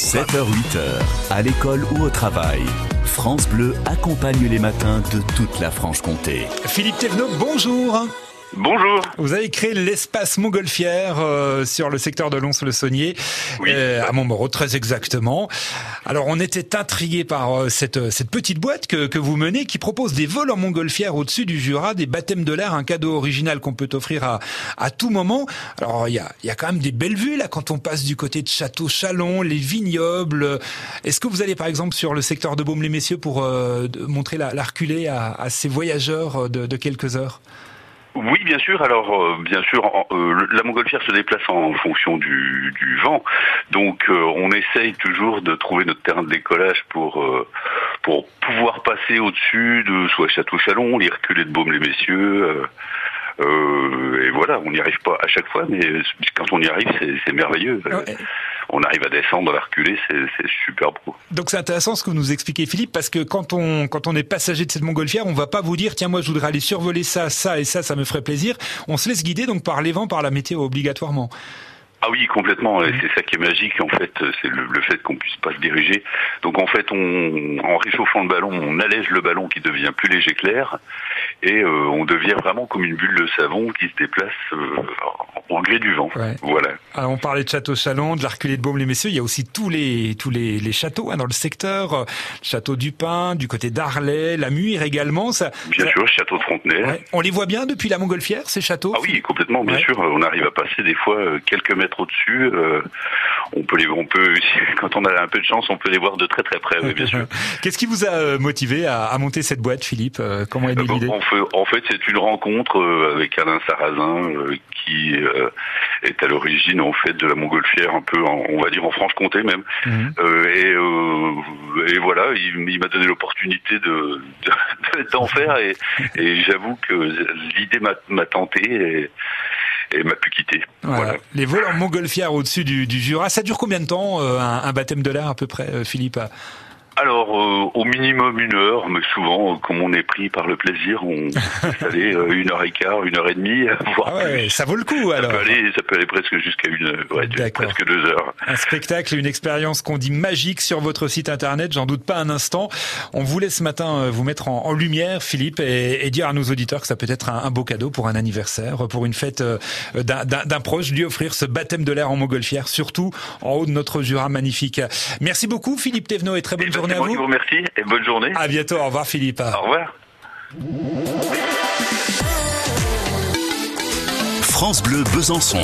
7h-8h, à l'école ou au travail. France Bleu accompagne les matins de toute la Franche-Comté. Philippe Thévenot, bonjour. Bonjour. Vous avez créé l'espace Montgolfière euh, sur le secteur de Lons-le-Saunier, Oui. euh, à Montmoreau très exactement. Alors on était intrigués par euh, cette, cette petite boîte que, que vous menez qui propose des vols en Montgolfière au-dessus du Jura, des baptêmes de l'air, un cadeau original qu'on peut offrir à, à tout moment. Alors il y a, y a quand même des belles vues là quand on passe du côté de Château-Chalon, les vignobles. Est-ce que vous allez par exemple sur le secteur de Baume-les-Messieurs pour euh, montrer la, la reculée à, à ces voyageurs de, de quelques heures? Oui, bien sûr. Alors, euh, bien sûr, en- euh, la montgolfière se déplace en fonction du, du vent. Donc, euh, on essaye toujours de trouver notre terrain de décollage pour euh, pour pouvoir passer au-dessus de soit Château-Chalon, les reculés de Baume-les-Messieurs. euh, euh, et voilà, on n'y arrive pas à chaque fois, mais quand on y arrive, c'est merveilleux. Ouais. On arrive à descendre, à reculer, c'est super beau. Donc c'est intéressant ce que vous nous expliquez Philippe parce que quand on quand on est passager de cette montgolfière, on va pas vous dire tiens moi je voudrais aller survoler ça ça et ça ça me ferait plaisir. On se laisse guider donc par les vents, par la météo obligatoirement. Ah oui, complètement. Et c'est ça qui est magique, en fait, c'est le, le fait qu'on puisse pas se diriger. Donc en fait, on, en réchauffant le ballon, on allège le ballon qui devient plus léger que l'air, et euh, on devient vraiment comme une bulle de savon qui se déplace euh, en en gré du vent. Ouais. Voilà. Alors on parlait de Château Chalon, de l'Arculé de Baume-les-Messieurs, il y a aussi tous les tous les, les châteaux hein, dans le secteur, château du Pin, du côté d'Arlay, la Muire également. Ça, Bien ça- sûr, château de Frontenay. ouais. On les voit bien depuis la montgolfière ces châteaux? Ah oui, complètement, bien Ouais. sûr. On arrive à passer des fois euh, quelques mètres au-dessus. euh, on peut les, on peut, quand on a un peu de chance, on peut les voir de très très près. Oui, bien sûr. Qu'est-ce qui vous a euh, motivé à, à monter cette boîte, Philippe Comment est née Euh, l'idée? En fait, c'est une rencontre avec Alain Sarrazin qui est à l'origine en fait de la montgolfière, un peu, en- on va dire en Franche-Comté même. Mhm. Euh, et, euh, et voilà, il, il m'a donné l'opportunité de de- d'en faire et, et j'avoue que l'idée m'a tenté et, et m'a pu quitter. Voilà. Voilà. Les vols en montgolfière au-dessus du, du Jura, ça dure combien de temps euh, un, un baptême de l'air à peu près, euh, Philippe Alors, euh, au minimum une heure, mais souvent, euh, comme on est pris par le plaisir, on peut aller euh, une heure et quart, une heure et demie, voire Ah ouais, plus. ça vaut le coup Ça alors. peut aller, ça peut aller presque jusqu'à une, ouais, D'accord. presque deux heures. Un spectacle, une expérience qu'on dit magique sur votre site internet, j'en doute pas un instant. On voulait ce matin euh, vous mettre en, en lumière, Philippe, et, et dire à nos auditeurs que ça peut être un, un beau cadeau pour un anniversaire, pour une fête euh, d'un- d'un d'un proche, lui offrir ce baptême de l'air en montgolfière, surtout en haut de notre Jura magnifique. Merci beaucoup, Philippe Thévenot, et très bonne Eh ben, journée à vous. vous remercie et bonne journée. À bientôt, au revoir Philippe. Au revoir. France Bleu Besançon.